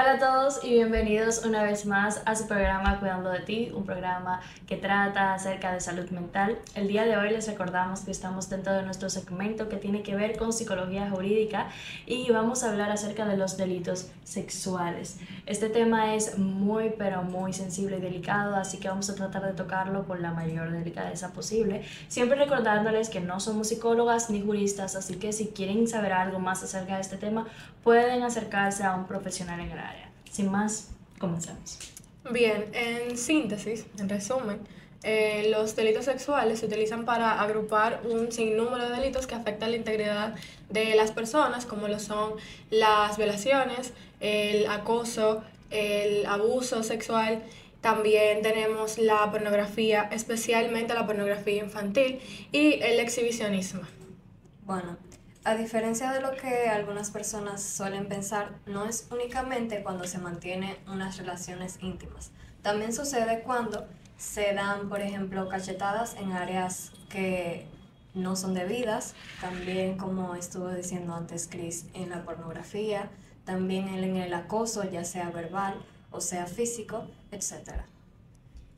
Hola a todos y bienvenidos una vez más a su programa Cuidando de ti, un programa que trata acerca de salud mental. El día de hoy les recordamos que estamos dentro de nuestro segmento que tiene que ver con psicología jurídica y vamos a hablar acerca de los delitos sexuales. Este tema es muy pero muy sensible y delicado, así que vamos a tratar de tocarlo con la mayor delicadeza posible, siempre recordándoles que no somos psicólogas ni juristas, así que si quieren saber algo más acerca de este tema, pueden acercarse a un profesional en el. Sin más, comenzamos. Bien, en síntesis, en resumen, eh, los delitos sexuales se utilizan para agrupar un sinnúmero de delitos que afectan la integridad de las personas, como lo son las violaciones, el acoso, el abuso sexual. También tenemos la pornografía, especialmente la pornografía infantil y el exhibicionismo. Bueno, a diferencia de lo que algunas personas suelen pensar, no es únicamente cuando se mantienen unas relaciones íntimas. También sucede cuando se dan, por ejemplo, cachetadas en áreas que no son debidas, también como estuvo diciendo antes Chris, en la pornografía, también en el acoso, ya sea verbal o sea físico, etcétera.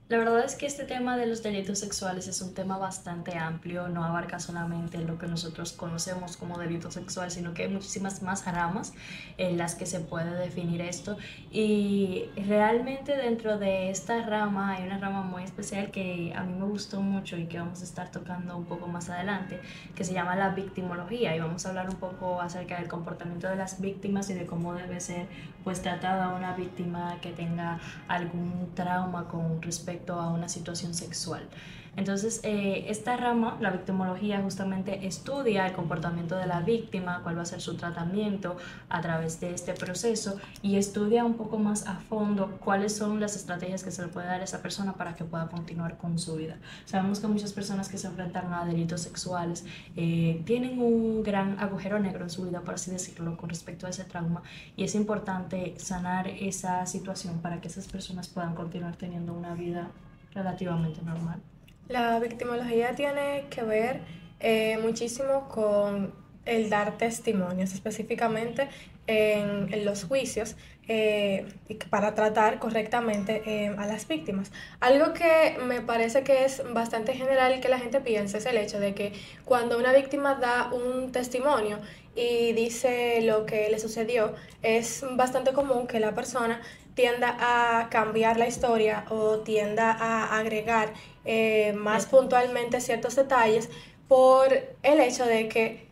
La verdad es que este tema de los delitos sexuales es un tema bastante amplio, no abarca solamente lo que nosotros conocemos como delito sexual, sino que hay muchísimas más ramas en las que se puede definir esto. Y realmente dentro de esta rama hay una rama muy especial que a mí me gustó mucho y que vamos a estar tocando un poco más adelante, que se llama la victimología. Y vamos a hablar un poco acerca del comportamiento de las víctimas y de cómo debe ser pues tratada una víctima que tenga algún trauma con respecto a una situación sexual. Entonces, eh, esta rama, la victimología, justamente estudia el comportamiento de la víctima, cuál va a ser su tratamiento a través de este proceso y estudia un poco más a fondo cuáles son las estrategias que se le puede dar a esa persona para que pueda continuar con su vida. Sabemos que muchas personas que se enfrentan a delitos sexuales eh, tienen un gran agujero negro en su vida, por así decirlo, con respecto a ese trauma y es importante sanar esa situación para que esas personas puedan continuar teniendo una vida relativamente normal. La victimología tiene que ver eh, muchísimo con el dar testimonios, específicamente en, los juicios, eh, para tratar correctamente eh, a las víctimas. Algo que me parece que es bastante general que la gente piensa es el hecho de que cuando una víctima da un testimonio y dice lo que le sucedió, es bastante común que la persona tienda a cambiar la historia o tienda a agregar eh, más puntualmente ciertos detalles por el hecho de que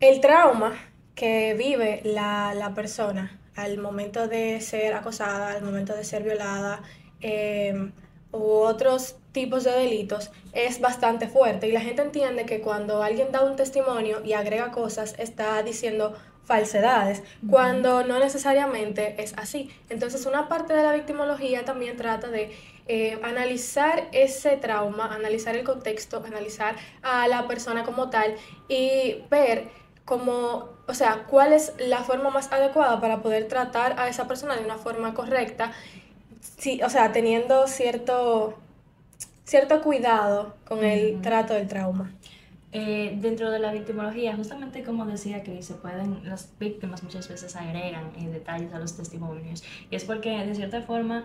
el trauma que vive la, persona al momento de ser acosada, al momento de ser violada em, u otros tipos de delitos es bastante fuerte y la gente entiende que cuando alguien da un testimonio y agrega cosas está diciendo falsedades, cuando no necesariamente es así. Entonces, una parte de la victimología también trata de eh, analizar ese trauma, analizar el contexto, analizar a la persona como tal y ver cómo, o sea, cuál es la forma más adecuada para poder tratar a esa persona de una forma correcta, sí, o sea, teniendo cierto, cierto cuidado con el trato del trauma. Eh, dentro de la victimología, justamente como decía Cris, se pueden, las víctimas muchas veces agregan eh, detalles a los testimonios. Y es porque de cierta forma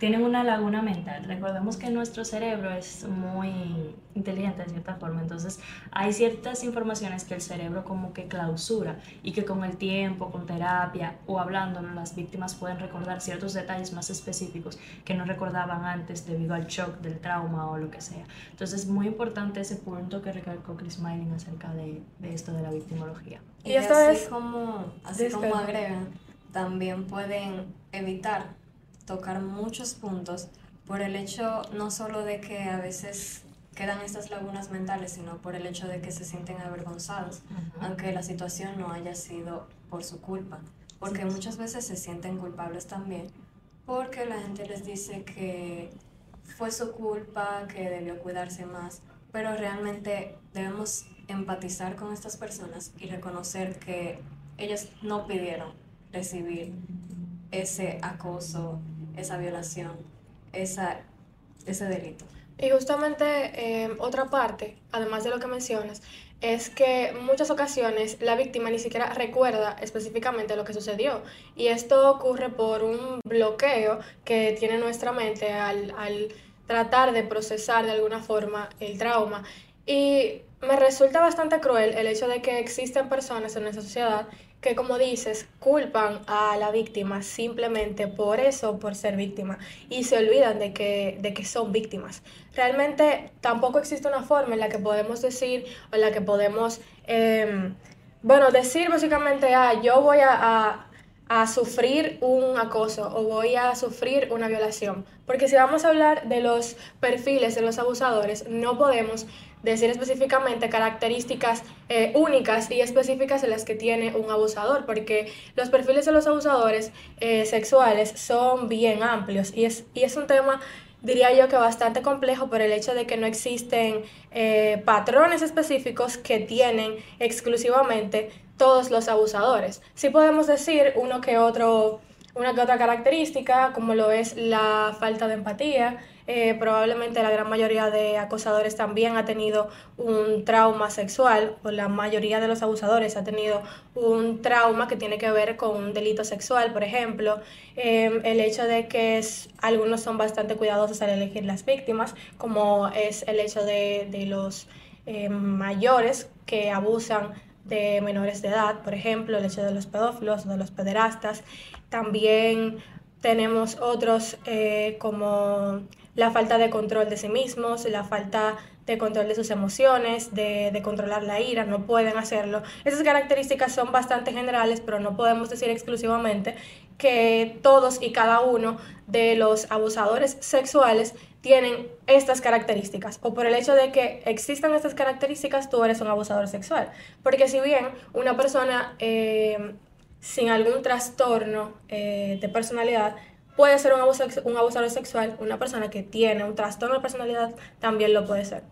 tienen una laguna mental. Recordemos que nuestro cerebro es muy inteligente de cierta forma, entonces hay ciertas informaciones que el cerebro como que clausura y que con el tiempo, con terapia o hablando, las víctimas pueden recordar ciertos detalles más específicos que no recordaban antes debido al shock del trauma o lo que sea. Entonces es muy importante ese punto que recalcó Chris Smiling acerca de, de, esto de la victimología. Y, esto así es como, así como agregan, también pueden evitar tocar muchos puntos por el hecho no solo de que a veces quedan estas lagunas mentales, sino por el hecho de que se sienten avergonzados, aunque la situación no haya sido por su culpa, porque muchas veces se sienten culpables también, porque la gente les dice que fue su culpa, que debió cuidarse más, pero realmente debemos empatizar con estas personas y reconocer que ellas no pidieron recibir ese acoso, esa violación, esa, ese delito. Y justamente em, otra parte, además de lo que mencionas, es que muchas ocasiones la víctima ni siquiera recuerda específicamente lo que sucedió. Y esto ocurre por un bloqueo que tiene nuestra mente al, al tratar de procesar de alguna forma el trauma. Y me resulta bastante cruel el hecho de que existen personas en nuestra sociedad que, como dices, culpan a la víctima simplemente por eso, por ser víctima, y se olvidan de que, de que son víctimas. Realmente tampoco existe una forma en la que podemos decir o en la que podemos, em, bueno, decir básicamente, ah, yo voy a, a sufrir un acoso o voy a sufrir una violación. Porque si vamos a hablar de los perfiles de los abusadores, no podemos decir específicamente características eh, únicas y específicas en las que tiene un abusador, porque los perfiles de los abusadores eh, sexuales son bien amplios y es, y es un tema diría yo que bastante complejo por el hecho de que no existen eh, patrones específicos que tienen exclusivamente todos los abusadores. Sí podemos decir uno que otro, una que otra característica, como lo es la falta de empatía, eh, probablemente la gran mayoría de acosadores también ha tenido un trauma sexual, o la mayoría de los abusadores ha tenido un trauma que tiene que ver con un delito sexual, por ejemplo, em, el hecho de que algunos son bastante cuidadosos al elegir las víctimas, como es el hecho de, de los em, mayores que abusan de menores de edad, por ejemplo, el hecho de los pedófilos, de los pederastas. También tenemos otros eh, como la falta de control de sí mismos, la falta de control de sus emociones, de, de, controlar la ira, no pueden hacerlo. Esas características son bastante generales, pero no podemos decir exclusivamente que todos y cada uno de los abusadores sexuales tienen estas características o por el hecho de que existan estas características tú eres un abusador sexual. Porque si bien una persona eh, sin algún trastorno eh, de personalidad puede ser un, un abusador sexual, una persona que tiene un trastorno de personalidad también lo puede ser.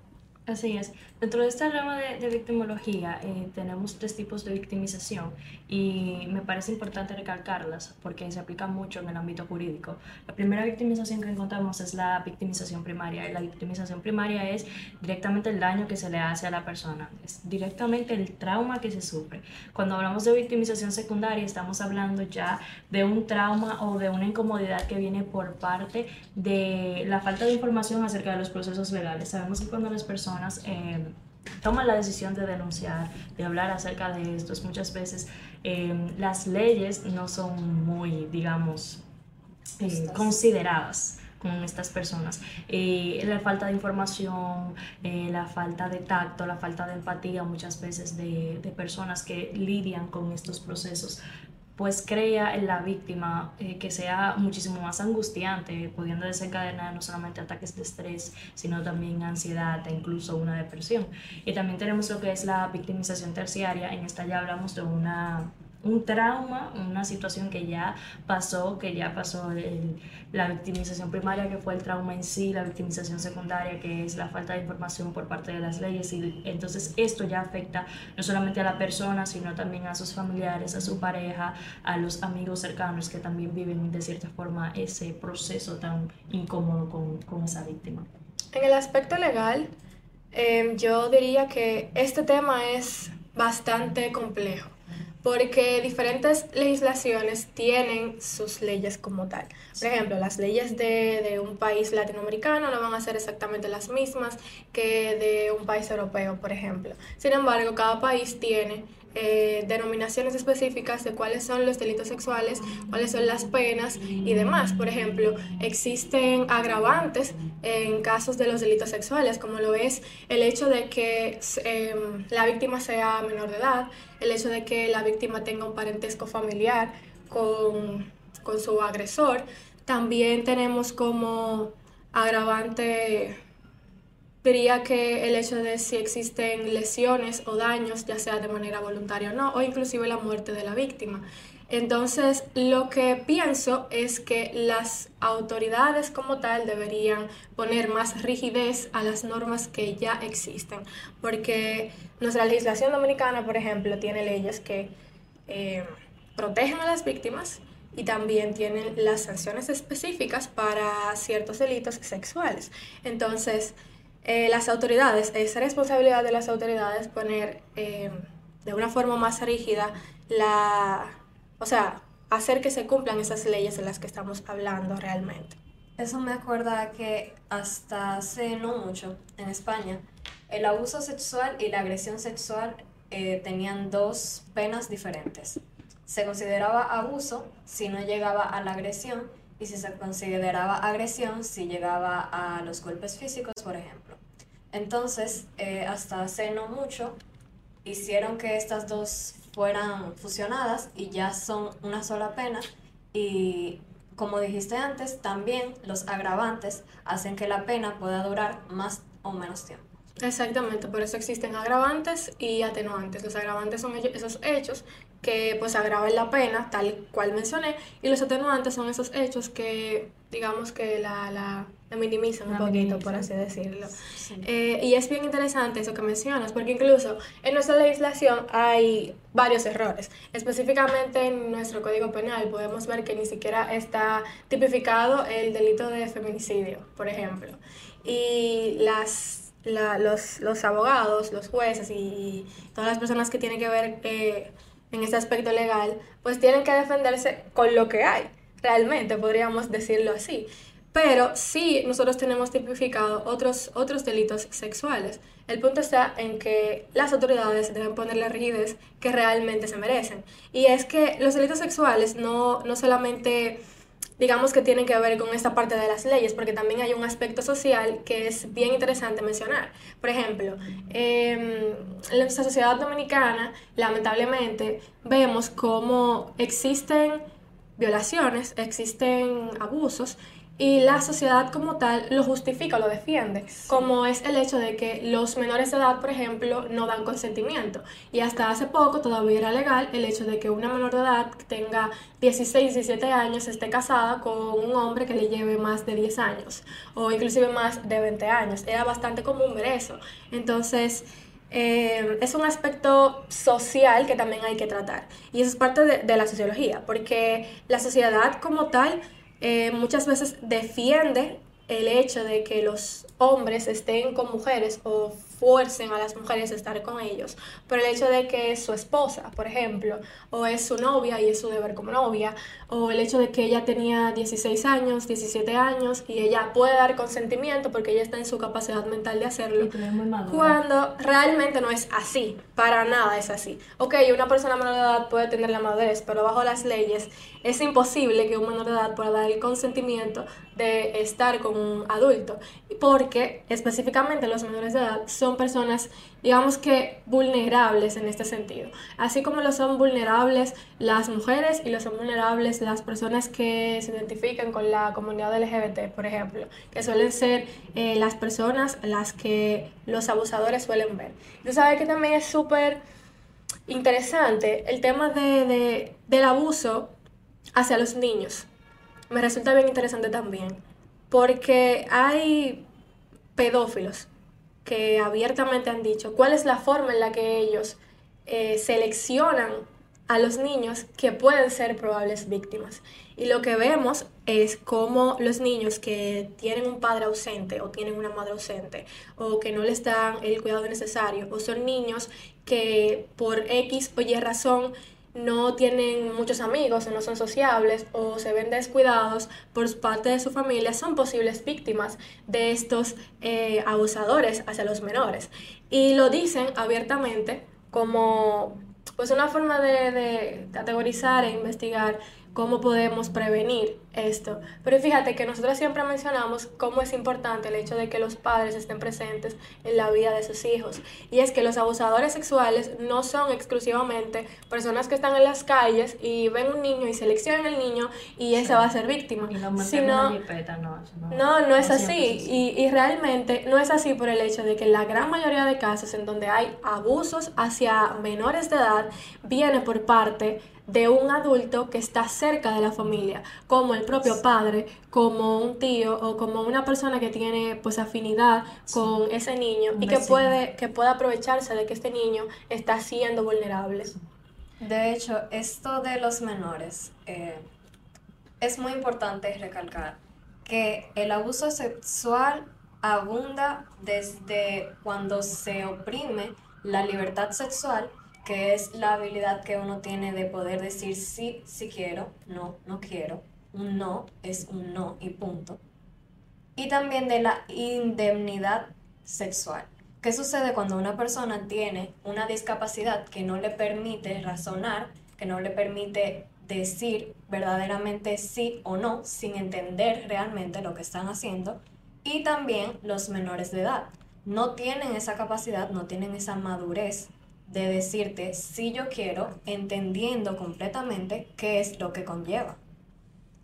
Así es. Dentro de esta rama de, de victimología eh, tenemos tres tipos de victimización y me parece importante recalcarlas porque se aplican mucho en el ámbito jurídico. La primera victimización que encontramos es la victimización primaria. La victimización primaria es directamente el daño que se le hace a la persona, es directamente el trauma que se sufre. Cuando hablamos de victimización secundaria estamos hablando ya de un trauma o de una incomodidad que viene por parte de la falta de información acerca de los procesos legales. Sabemos que cuando las personas... Eh, toman la decisión de denunciar, de hablar acerca de esto, muchas veces eh, las leyes no son muy, digamos, eh, consideradas con estas personas. Eh, la falta de información, la falta de tacto, la falta de empatía muchas veces de, de personas que lidian con estos procesos pues crea en la víctima eh, que sea muchísimo más angustiante, pudiendo desencadenar no solamente ataques de estrés, sino también ansiedad e incluso una depresión. Y también tenemos lo que es la victimización terciaria, en esta ya hablamos de una un trauma, una situación que ya pasó, que ya pasó la victimización primaria, que fue el trauma en sí, la victimización secundaria, que es la falta de información por parte de las leyes. Y entonces esto ya afecta no solamente a la persona, sino también a sus familiares, a su pareja, a los amigos cercanos que también viven de cierta forma ese proceso tan incómodo con, con esa víctima. En el aspecto legal, eh, yo diría que este tema es bastante complejo porque diferentes legislaciones tienen sus leyes como tal. Por ejemplo, las leyes de, de, un país latinoamericano no van a ser exactamente las mismas que de un país europeo, por ejemplo. Sin embargo, cada país tiene eh, denominaciones específicas de cuáles son los delitos sexuales, cuáles son las penas y demás. Por ejemplo, existen agravantes en casos de los delitos sexuales, como lo es el hecho de que em, la víctima sea menor de edad, el hecho de que la víctima tenga un parentesco familiar con, con su agresor. También tenemos como agravante diría que el hecho de si existen lesiones o daños, ya sea de manera voluntaria o no, o inclusive la muerte de la víctima. Entonces, lo que pienso es que las autoridades como tal deberían poner más rigidez a las normas que ya existen, porque nuestra legislación dominicana, por ejemplo, tiene leyes que eh, protegen a las víctimas y también tienen las sanciones específicas para ciertos delitos sexuales. Entonces, eh, las autoridades, es responsabilidad de las autoridades poner eh, de una forma más rígida la, o sea, hacer que se cumplan esas leyes de las que estamos hablando realmente. Eso me acuerda que hasta hace no mucho en España el abuso sexual y la agresión sexual eh, tenían dos penas diferentes. Se consideraba abuso si no llegaba a la agresión y si se consideraba agresión si llegaba a los golpes físicos, por ejemplo. Entonces, eh, hasta hace no mucho, hicieron que estas dos fueran fusionadas y ya son una sola pena y como dijiste antes, también los agravantes hacen que la pena pueda durar más o menos tiempo. Exactamente, por eso existen agravantes y atenuantes. Los agravantes son esos hechos que pues agravan la pena, tal cual mencioné, y los atenuantes son esos hechos que digamos que la, la, minimizan un poquito, por así decirlo. Eh, y es bien interesante eso que mencionas, porque incluso en nuestra legislación hay varios errores. Específicamente en nuestro Código Penal podemos ver que ni siquiera está tipificado el delito de feminicidio, por ejemplo. Y las los, abogados, los jueces y, todas las personas que tienen que ver eh, en este aspecto legal, pues tienen que defenderse con lo que hay, realmente podríamos decirlo así. Pero sí, nosotros tenemos tipificado otros, otros delitos sexuales. El punto está en que las autoridades deben poner la rigidez que realmente se merecen. Y es que los delitos sexuales no, no solamente digamos que tienen que ver con esta parte de las leyes, porque también hay un aspecto social que es bien interesante mencionar. Por ejemplo, em, en nuestra sociedad dominicana, lamentablemente, vemos cómo existen violaciones, existen abusos y la sociedad como tal lo justifica, lo defiende, como es el hecho de que los menores de edad, por ejemplo, no dan consentimiento. Y hasta hace poco todavía era legal el hecho de que una menor de edad que tenga 16, 17 años esté casada con un hombre que le lleve más de 10 años o inclusive más de 20 años. Era bastante común ver eso. Entonces... Eh, es un aspecto social que también hay que tratar. Y eso es parte de, de la sociología, porque la sociedad como tal eh, muchas veces defiende el hecho de que los hombres estén con mujeres o fuercen a las mujeres a estar con ellos, por el hecho de que es su esposa, por ejemplo, o es su novia y es su deber como novia, o el hecho de que ella tenía 16 años, 17 años y ella puede dar consentimiento porque ella está en su capacidad mental de hacerlo, cuando realmente no es así, para nada es así. Ok, una persona menor de edad puede tener la madurez, pero bajo las leyes es imposible que un menor de edad pueda dar el consentimiento de estar con un adulto, porque específicamente los menores de edad son personas, digamos que vulnerables en este sentido, así como lo son vulnerables las mujeres y lo son vulnerables las personas que se identifican con la comunidad LGBT, por ejemplo, que suelen ser eh, las personas las que los abusadores suelen ver. Tú sabes que también es súper interesante el tema de, del abuso hacia los niños. Me resulta bien interesante también, porque hay pedófilos que abiertamente han dicho cuál es la forma en la que ellos eh, seleccionan a los niños que pueden ser probables víctimas. Y lo que vemos es cómo los niños que tienen un padre ausente o tienen una madre ausente o que no les dan el cuidado necesario o son niños que por X o Y razón no tienen muchos amigos o no son sociables o se ven descuidados por parte de su familia, son posibles víctimas de estos eh, abusadores hacia los menores. Y lo dicen abiertamente como pues una forma de, de categorizar e investigar cómo podemos prevenir esto. Pero fíjate que nosotros siempre mencionamos cómo es importante el hecho de que los padres estén presentes en la vida de sus hijos. Y es que los abusadores sexuales no son exclusivamente personas que están en las calles y ven un niño y seleccionan al niño y ese va a ser víctima. sino, no, no, es así. Y, y realmente no es así por el hecho de que la gran mayoría de casos en donde hay abusos hacia menores de edad viene por parte de un adulto que está cerca de la familia, como el propio padre, como un tío o como una persona que tiene pues afinidad con ese niño y que puede, que pueda aprovecharse de que este niño está siendo vulnerable. De hecho, esto de los menores eh, es muy importante recalcar que el abuso sexual abunda desde cuando se oprime la libertad sexual, que es la habilidad que uno tiene de poder decir sí, sí quiero, no, no quiero. Un no es un no y punto. Y también de la indemnidad sexual. ¿Qué sucede cuando una persona tiene una discapacidad que no le permite razonar, que no le permite decir verdaderamente sí o no sin entender realmente lo que están haciendo? Y también los menores de edad no tienen esa capacidad, no tienen esa madurez de decirte si yo quiero, entendiendo completamente qué es lo que conlleva.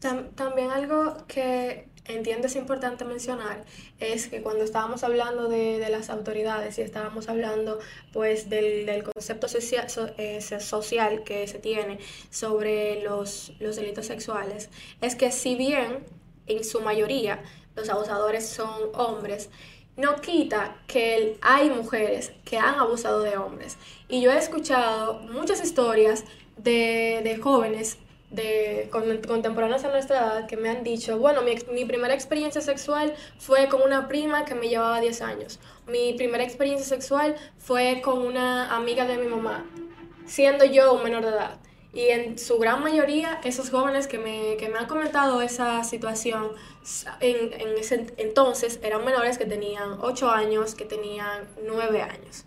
También algo que entiendo es importante mencionar es que cuando estábamos hablando de, las autoridades y estábamos hablando pues del, concepto social, eh, social que se tiene sobre los, los delitos sexuales, es que si bien en su mayoría los abusadores son hombres, no quita que hay mujeres que han abusado de hombres. Y yo he escuchado muchas historias de, de jóvenes de contemporáneos a nuestra edad que me han dicho, bueno, mi, mi, primera experiencia sexual fue con una prima que me llevaba 10 años. Mi primera experiencia sexual fue con una amiga de mi mamá, siendo yo un menor de edad. Y en su gran mayoría, esos jóvenes que me, que me han comentado esa situación, en, en ese entonces eran menores que tenían 8 años, que tenían 9 años.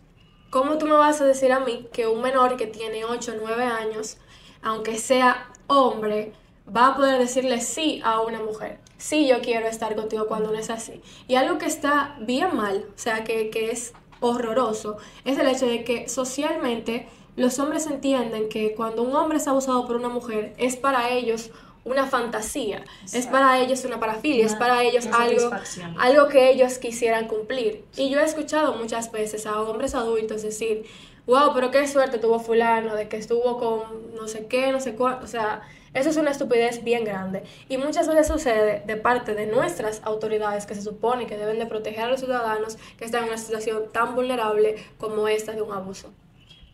¿Cómo tú me vas a decir a mí que un menor que tiene 8 o 9 años, aunque sea hombre, va a poder decirle sí a una mujer? Sí, yo quiero estar contigo cuando no es así. Y algo que está bien mal, o sea, que, que es horroroso, es el hecho de que socialmente los hombres entienden que cuando un hombre es abusado por una mujer es para ellos una fantasía, es para ellos una parafilia, es para ellos algo, algo que ellos quisieran cumplir. Y yo he escuchado muchas veces a hombres adultos decir, wow, pero qué suerte tuvo fulano de que estuvo con no sé qué, no sé cuánto, o sea, eso es una estupidez bien grande. Y muchas veces sucede de parte de nuestras autoridades que se supone que deben de proteger a los ciudadanos que están en una situación tan vulnerable como esta de un abuso.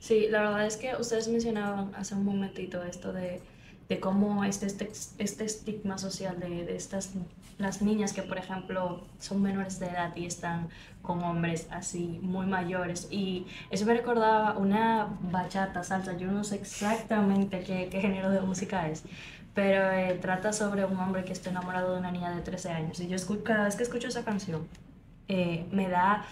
Sí, la verdad es que ustedes mencionaban hace un momentito esto de, de cómo este, este, este estigma social de, de, estas las niñas que por ejemplo son menores de edad y están con hombres así muy mayores. Y eso me recordaba una bachata salsa yo no sé exactamente qué, qué género de música es pero eh, trata sobre un hombre que está enamorado de una niña de 13 años. Y yo escucho, cada vez que escucho esa canción eh, me da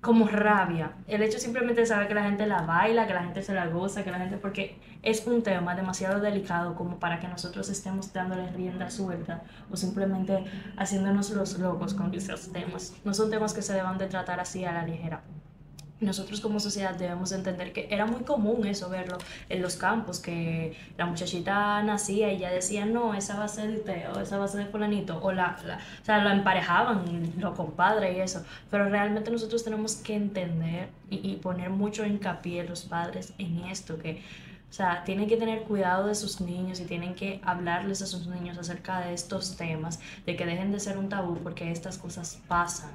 como rabia. El hecho simplemente de saber que la gente la baila, que la gente se la goza, que la gente, porque es un tema demasiado delicado como para que nosotros estemos dándole rienda suelta o simplemente haciéndonos los locos con esos temas. No son temas que se deban de tratar así a la ligera nosotros como sociedad debemos entender que era muy común eso, verlo en los campos, que la muchachita nacía y ya decía, no, esa va a ser de Teo, esa va a ser de fulanito, o la, o sea, lo emparejaban los compadres y eso, pero realmente nosotros tenemos que entender y, y poner mucho hincapié los padres en esto, que o sea, tienen que tener cuidado de sus niños y tienen que hablarles a sus niños acerca de estos temas, de que dejen de ser un tabú porque estas cosas pasan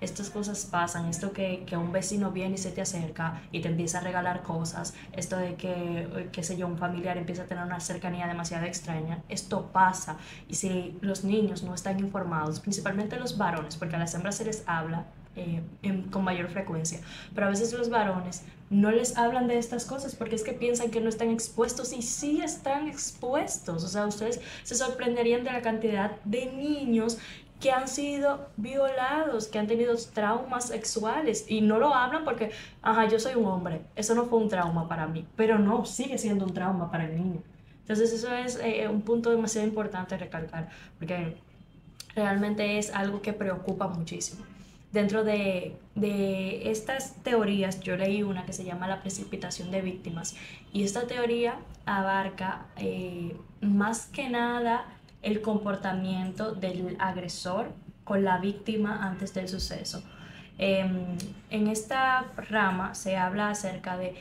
estas cosas pasan, esto que, que un vecino viene y se te acerca y te empieza a regalar cosas, esto de que, qué sé yo, un familiar empieza a tener una cercanía demasiado extraña, esto pasa. Y si los niños no están informados, principalmente los varones, porque a las hembras se les habla eh, con mayor frecuencia, pero a veces los varones no les hablan de estas cosas porque es que piensan que no están expuestos y sí están expuestos. O sea, ustedes se sorprenderían de la cantidad de niños que han sido violados, que han tenido traumas sexuales y no lo hablan porque, ajá, yo soy un hombre, eso no fue un trauma para mí, pero no, sigue siendo un trauma para el niño. Entonces eso es eh, un punto demasiado importante recalcar, porque realmente es algo que preocupa muchísimo. Dentro de, de estas teorías, yo leí una que se llama la precipitación de víctimas y esta teoría abarca eh, más que nada el comportamiento del agresor con la víctima antes del suceso. Em, en esta rama se habla acerca de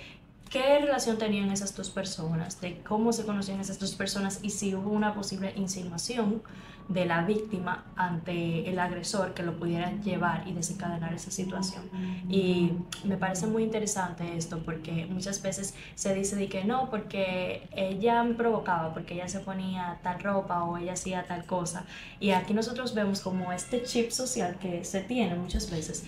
¿Qué relación tenían esas dos personas? ¿De cómo se conocían esas dos personas? Y si hubo una posible insinuación de la víctima ante el agresor que lo pudiera llevar y desencadenar esa situación. Y me parece muy interesante esto porque muchas veces se dice de que no, porque ella me provocaba, porque ella se ponía tal ropa o ella hacía tal cosa. Y aquí nosotros vemos como este chip social que se tiene muchas veces.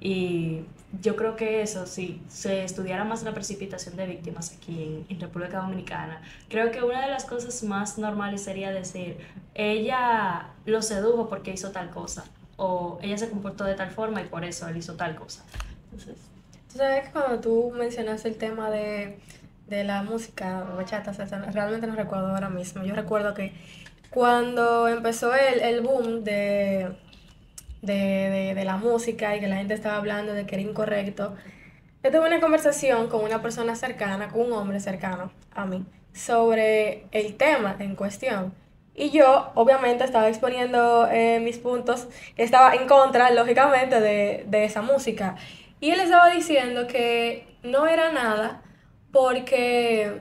Y yo creo que eso, si se estudiara más la precipitación de víctimas aquí en, República Dominicana, creo que una de las cosas más normales sería decir, ella lo sedujo porque hizo tal cosa, o ella se comportó de tal forma y por eso él hizo tal cosa. Entonces, ¿Tú sabes que cuando tú mencionaste el tema de, de la música, bachata, realmente no recuerdo ahora mismo. Yo recuerdo que cuando empezó el, el boom de de, de, la música y que la gente estaba hablando de que era incorrecto. Yo tuve una conversación con una persona cercana, con un hombre cercano a mí, sobre el tema en cuestión. Y yo, obviamente, estaba exponiendo eh, mis puntos, estaba en contra, lógicamente, de, de esa música. Y él estaba diciendo que no era nada porque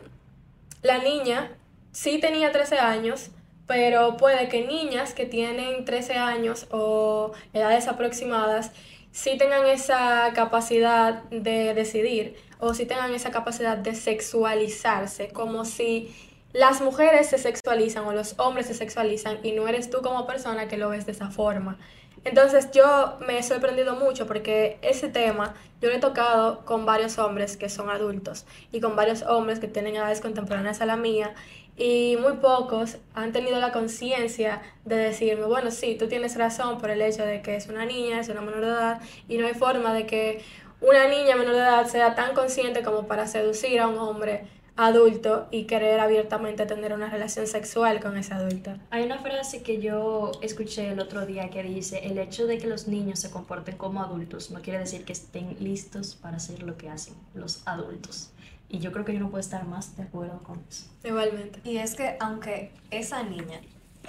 la niña sí tenía 13 años, pero puede que niñas que tienen 13 años o edades aproximadas sí tengan esa capacidad de decidir o sí tengan esa capacidad de sexualizarse, como si las mujeres se sexualizan o los hombres se sexualizan y no eres tú como persona que lo ves de esa forma. Entonces yo me he sorprendido mucho porque ese tema yo lo he tocado con varios hombres que son adultos y con varios hombres que tienen edades contemporáneas a la mía y muy pocos han tenido la conciencia de decirme, bueno, sí, tú tienes razón por el hecho de que es una niña, es una menor de edad, y no hay forma de que una niña menor de edad sea tan consciente como para seducir a un hombre adulto y querer abiertamente tener una relación sexual con ese adulto. Hay una frase que yo escuché el otro día que dice, el hecho de que los niños se comporten como adultos no quiere decir que estén listos para hacer lo que hacen los adultos. Y yo creo que yo no puedo estar más de acuerdo con eso. Igualmente. Y es que aunque esa niña,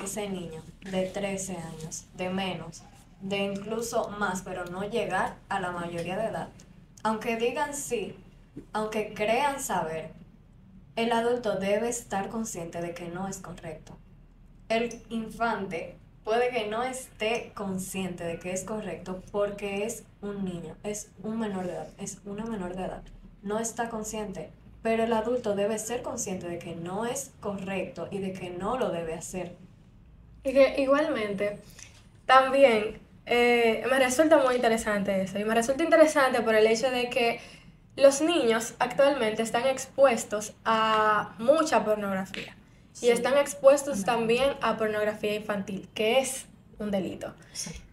ese niño de 13 años, de menos, de incluso más, pero no llegar a la mayoría de edad, aunque digan sí, aunque crean saber, el adulto debe estar consciente de que no es correcto. El infante puede que no esté consciente de que es correcto porque es un niño, es un menor de edad, es una menor de edad no está consciente, pero el adulto debe ser consciente de que no es correcto y de que no lo debe hacer. Y que igualmente, también eh, me resulta muy interesante eso, y me resulta interesante por el hecho de que los niños actualmente están expuestos a mucha pornografía. Y están expuestos también a pornografía infantil, que es un delito.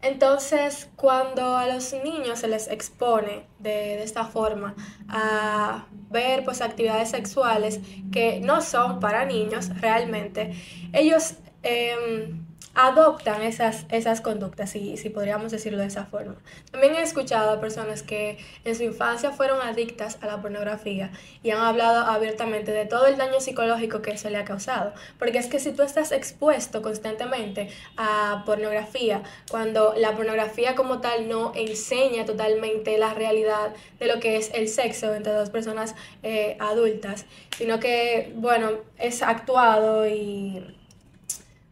Entonces, cuando a los niños se les expone de, esta forma a ver pues actividades sexuales que no son para niños realmente, ellos em, adoptan esas, esas conductas, si, si podríamos decirlo de esa forma. También he escuchado a personas que en su infancia fueron adictas a la pornografía y han hablado abiertamente de todo el daño psicológico que eso le ha causado. Porque es que si tú estás expuesto constantemente a pornografía, cuando la pornografía como tal no enseña totalmente la realidad de lo que es el sexo entre dos personas eh, adultas, sino que, bueno, es actuado y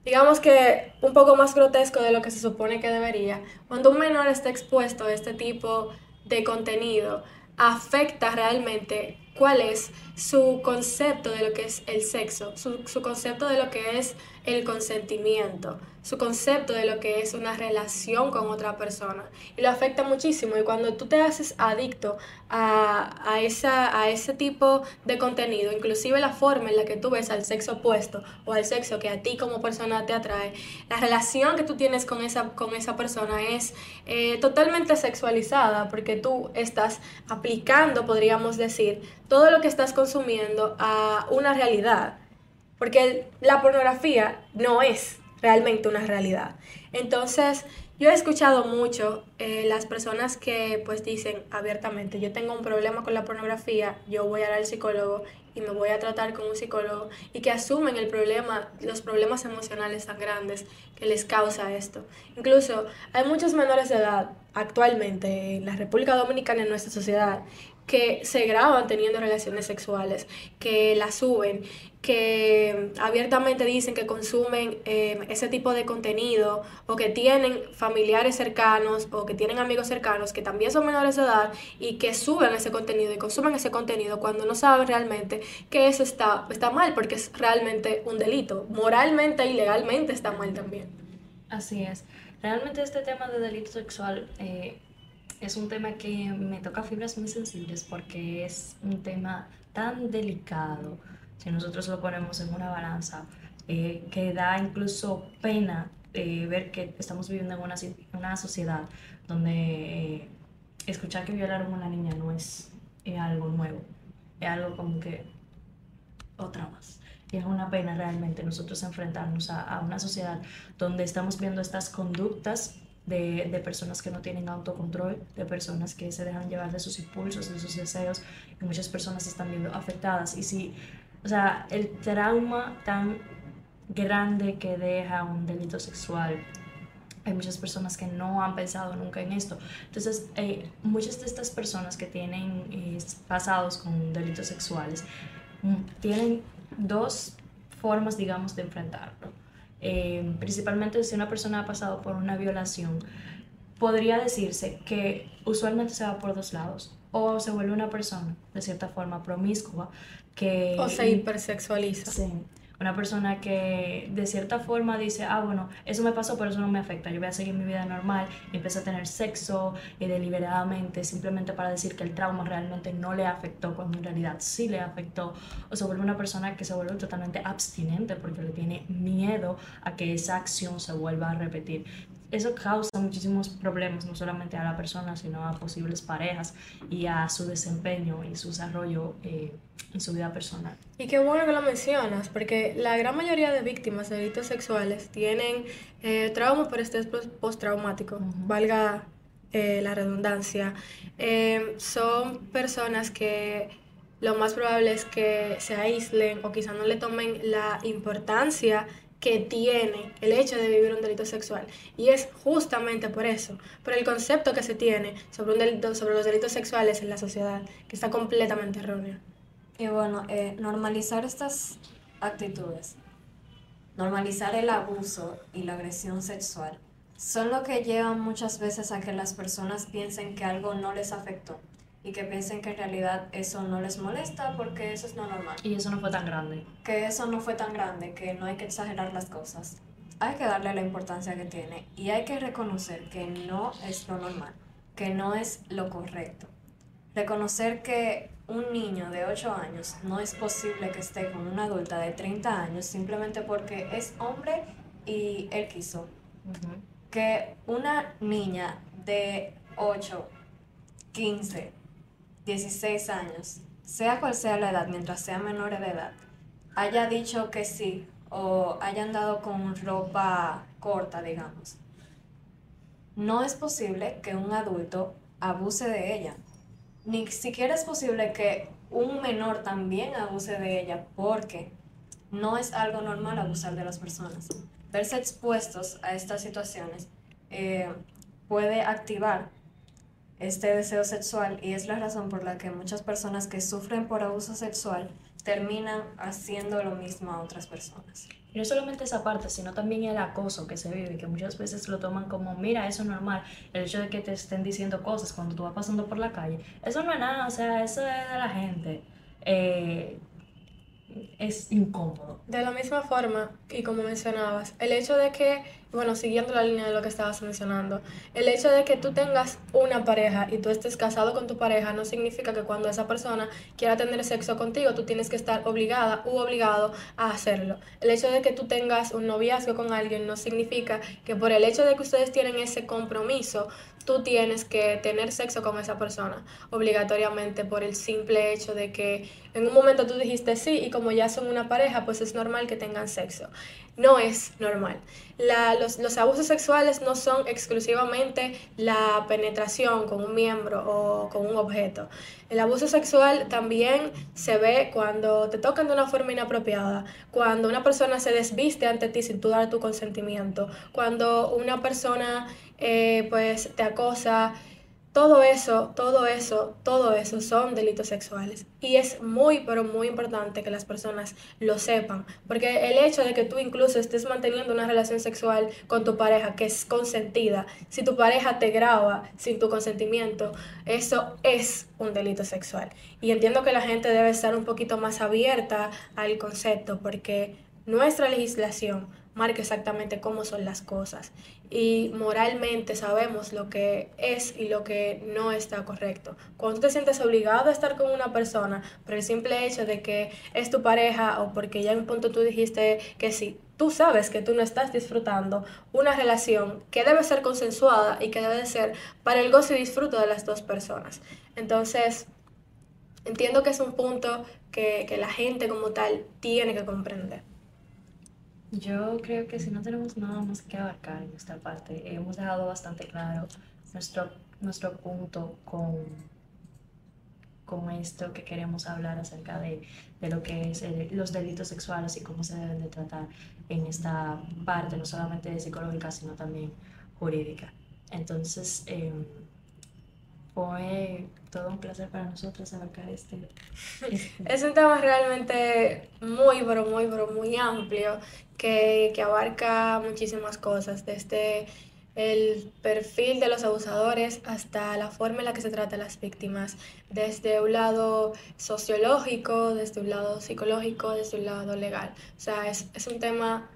digamos que un poco más grotesco de lo que se supone que debería, cuando un menor está expuesto a este tipo de contenido, afecta realmente cuál es su concepto de lo que es el sexo, su, su concepto de lo que es el consentimiento, su concepto de lo que es una relación con otra persona. Y lo afecta muchísimo. Y cuando tú te haces adicto a, a, esa, a ese tipo de contenido, inclusive la forma en la que tú ves al sexo opuesto o al sexo que a ti como persona te atrae, la relación que tú tienes con esa, con esa persona es eh, totalmente sexualizada porque tú estás aplicando, podríamos decir, todo lo que estás consumiendo a una realidad porque la pornografía no es realmente una realidad. Entonces, yo he escuchado mucho eh, las personas que pues dicen abiertamente, yo tengo un problema con la pornografía, yo voy a ir al psicólogo y me voy a tratar con un psicólogo y que asumen el problema, los problemas emocionales tan grandes que les causa esto. Incluso hay muchos menores de edad actualmente en la República Dominicana, en nuestra sociedad, que se graban teniendo relaciones sexuales, que las suben, que abiertamente dicen que consumen eh, ese tipo de contenido o que tienen familiares cercanos o que tienen amigos cercanos que también son menores de edad y que suben ese contenido y consumen ese contenido cuando no saben realmente que eso está, está mal porque es realmente un delito. Moralmente y legalmente está mal también. Así es. Realmente este tema de delito sexual eh, es un tema que me toca fibras muy sensibles porque es un tema tan delicado si nosotros lo ponemos en una balanza, eh, que da incluso pena eh, ver que estamos viviendo en una, una sociedad donde eh, escuchar que violaron a una niña no es algo nuevo, es algo como que otra más. Y es una pena realmente nosotros enfrentarnos a, a una sociedad donde estamos viendo estas conductas de, de, personas que no tienen autocontrol, de personas que se dejan llevar de sus impulsos, de sus deseos, y muchas personas están viendo afectadas. Y si o sea, el trauma tan grande que deja un delito sexual. Hay muchas personas que no han pensado nunca en esto. Entonces, eh, muchas de estas personas que tienen eh, pasados con delitos sexuales mm, tienen dos formas, digamos, de enfrentarlo. Eh, principalmente si una persona ha pasado por una violación, podría decirse que usualmente se va por dos lados. O se vuelve una persona, de cierta forma, promiscua, que... O se hipersexualiza. Sí. Una persona que de cierta forma dice, ah, bueno, eso me pasó, pero eso no me afecta, yo voy a seguir mi vida normal y empieza a tener sexo y deliberadamente, simplemente para decir que el trauma realmente no le afectó, cuando en realidad sí le afectó. O se vuelve una persona que se vuelve totalmente abstinente porque le tiene miedo a que esa acción se vuelva a repetir eso causa muchísimos problemas, no solamente a la persona, sino a posibles parejas y a su desempeño y su desarrollo eh, en su vida personal. Y qué bueno que lo mencionas, porque la gran mayoría de víctimas de delitos sexuales tienen eh, trauma por estrés postraumático, valga eh, la redundancia. Eh, son personas que lo más probable es que se aíslen o quizá no le tomen la importancia que tiene el hecho de vivir un delito sexual. Y es justamente por eso, por el concepto que se tiene sobre, los delitos sexuales en la sociedad, que está completamente erróneo. Y bueno, eh, normalizar estas actitudes, normalizar el abuso y la agresión sexual, son lo que llevan muchas veces a que las personas piensen que algo no les afectó y que piensen que en realidad eso no les molesta porque eso es no normal. Y eso no fue tan grande. Que eso no fue tan grande, que no hay que exagerar las cosas. Hay que darle la importancia que tiene y hay que reconocer que no es lo normal, que no es lo correcto. Reconocer que un niño de 8 años no es posible que esté con una adulta de 30 años simplemente porque es hombre y él quiso. Que una niña de 8, 15, 16 años, sea cual sea la edad, mientras sea menor de edad, haya dicho que sí o haya andado con ropa corta, digamos, no es posible que un adulto abuse de ella. Ni siquiera es posible que un menor también abuse de ella porque no es algo normal abusar de las personas. Verse expuestos a estas situaciones eh, puede activar este deseo sexual y es la razón por la que muchas personas que sufren por abuso sexual terminan haciendo lo mismo a otras personas. Y no solamente esa parte, sino también el acoso que se vive, que muchas veces lo toman como, mira, eso es normal, el hecho de que te estén diciendo cosas cuando tú vas pasando por la calle, eso no es nada, o sea, eso es de la gente. Eh, es incómodo. De la misma forma, y como mencionabas, el hecho de que, bueno, siguiendo la línea de lo que estabas mencionando, el hecho de que tú tengas una pareja y tú estés casado con tu pareja no significa que cuando esa persona quiera tener sexo contigo, tú tienes que estar obligada u obligado a hacerlo. El hecho de que tú tengas un noviazgo con alguien no significa que por el hecho de que ustedes tienen ese compromiso, tú tienes que tener sexo con esa persona obligatoriamente por el simple hecho de que en un momento tú dijiste sí y como ya son una pareja, pues es normal que tengan sexo. No es normal. los, los, abusos sexuales no son exclusivamente la penetración con un miembro o con un objeto. El abuso sexual también se ve cuando te tocan de una forma inapropiada, cuando una persona se desviste ante ti sin tú dar tu consentimiento, cuando una persona eh, pues te acosa todo eso, todo eso, todo eso son delitos sexuales. Y es muy, pero muy importante que las personas lo sepan. Porque el hecho de que tú incluso estés manteniendo una relación sexual con tu pareja que es consentida, si tu pareja te graba sin tu consentimiento, eso es un delito sexual. Y entiendo que la gente debe estar un poquito más abierta al concepto porque nuestra legislación marca exactamente cómo son las cosas y moralmente sabemos lo que es y lo que no está correcto. Cuando te sientes obligado a estar con una persona por el simple hecho de que es tu pareja o porque ya en un punto tú dijiste que sí, tú sabes que tú no estás disfrutando una relación que debe ser consensuada y que debe ser para el gozo y disfruto de las dos personas. Entonces, entiendo que es un punto que, que la gente como tal tiene que comprender. Yo creo que si no tenemos nada más que abarcar en esta parte, hemos dejado bastante claro nuestro, nuestro punto con, con esto que queremos hablar acerca de, de lo que es los delitos sexuales y cómo se deben de tratar en esta parte, no solamente psicológica, sino también jurídica. Entonces, eh, fue todo un placer para nosotros abarcar este, este, Es un tema realmente muy, pero muy, pero muy amplio que, que abarca muchísimas cosas, desde el perfil de los abusadores hasta la forma en la que se trata a las víctimas, desde un lado sociológico, desde un lado psicológico, desde un lado legal. O sea, es, es un tema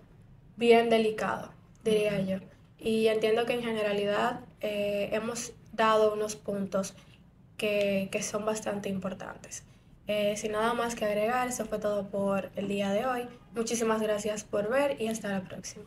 bien delicado, diría yo. Y entiendo que en generalidad eh, hemos dado unos puntos que, que son bastante importantes. Eh, sin nada más que agregar, eso fue todo por el día de hoy. Muchísimas gracias por ver y hasta la próxima.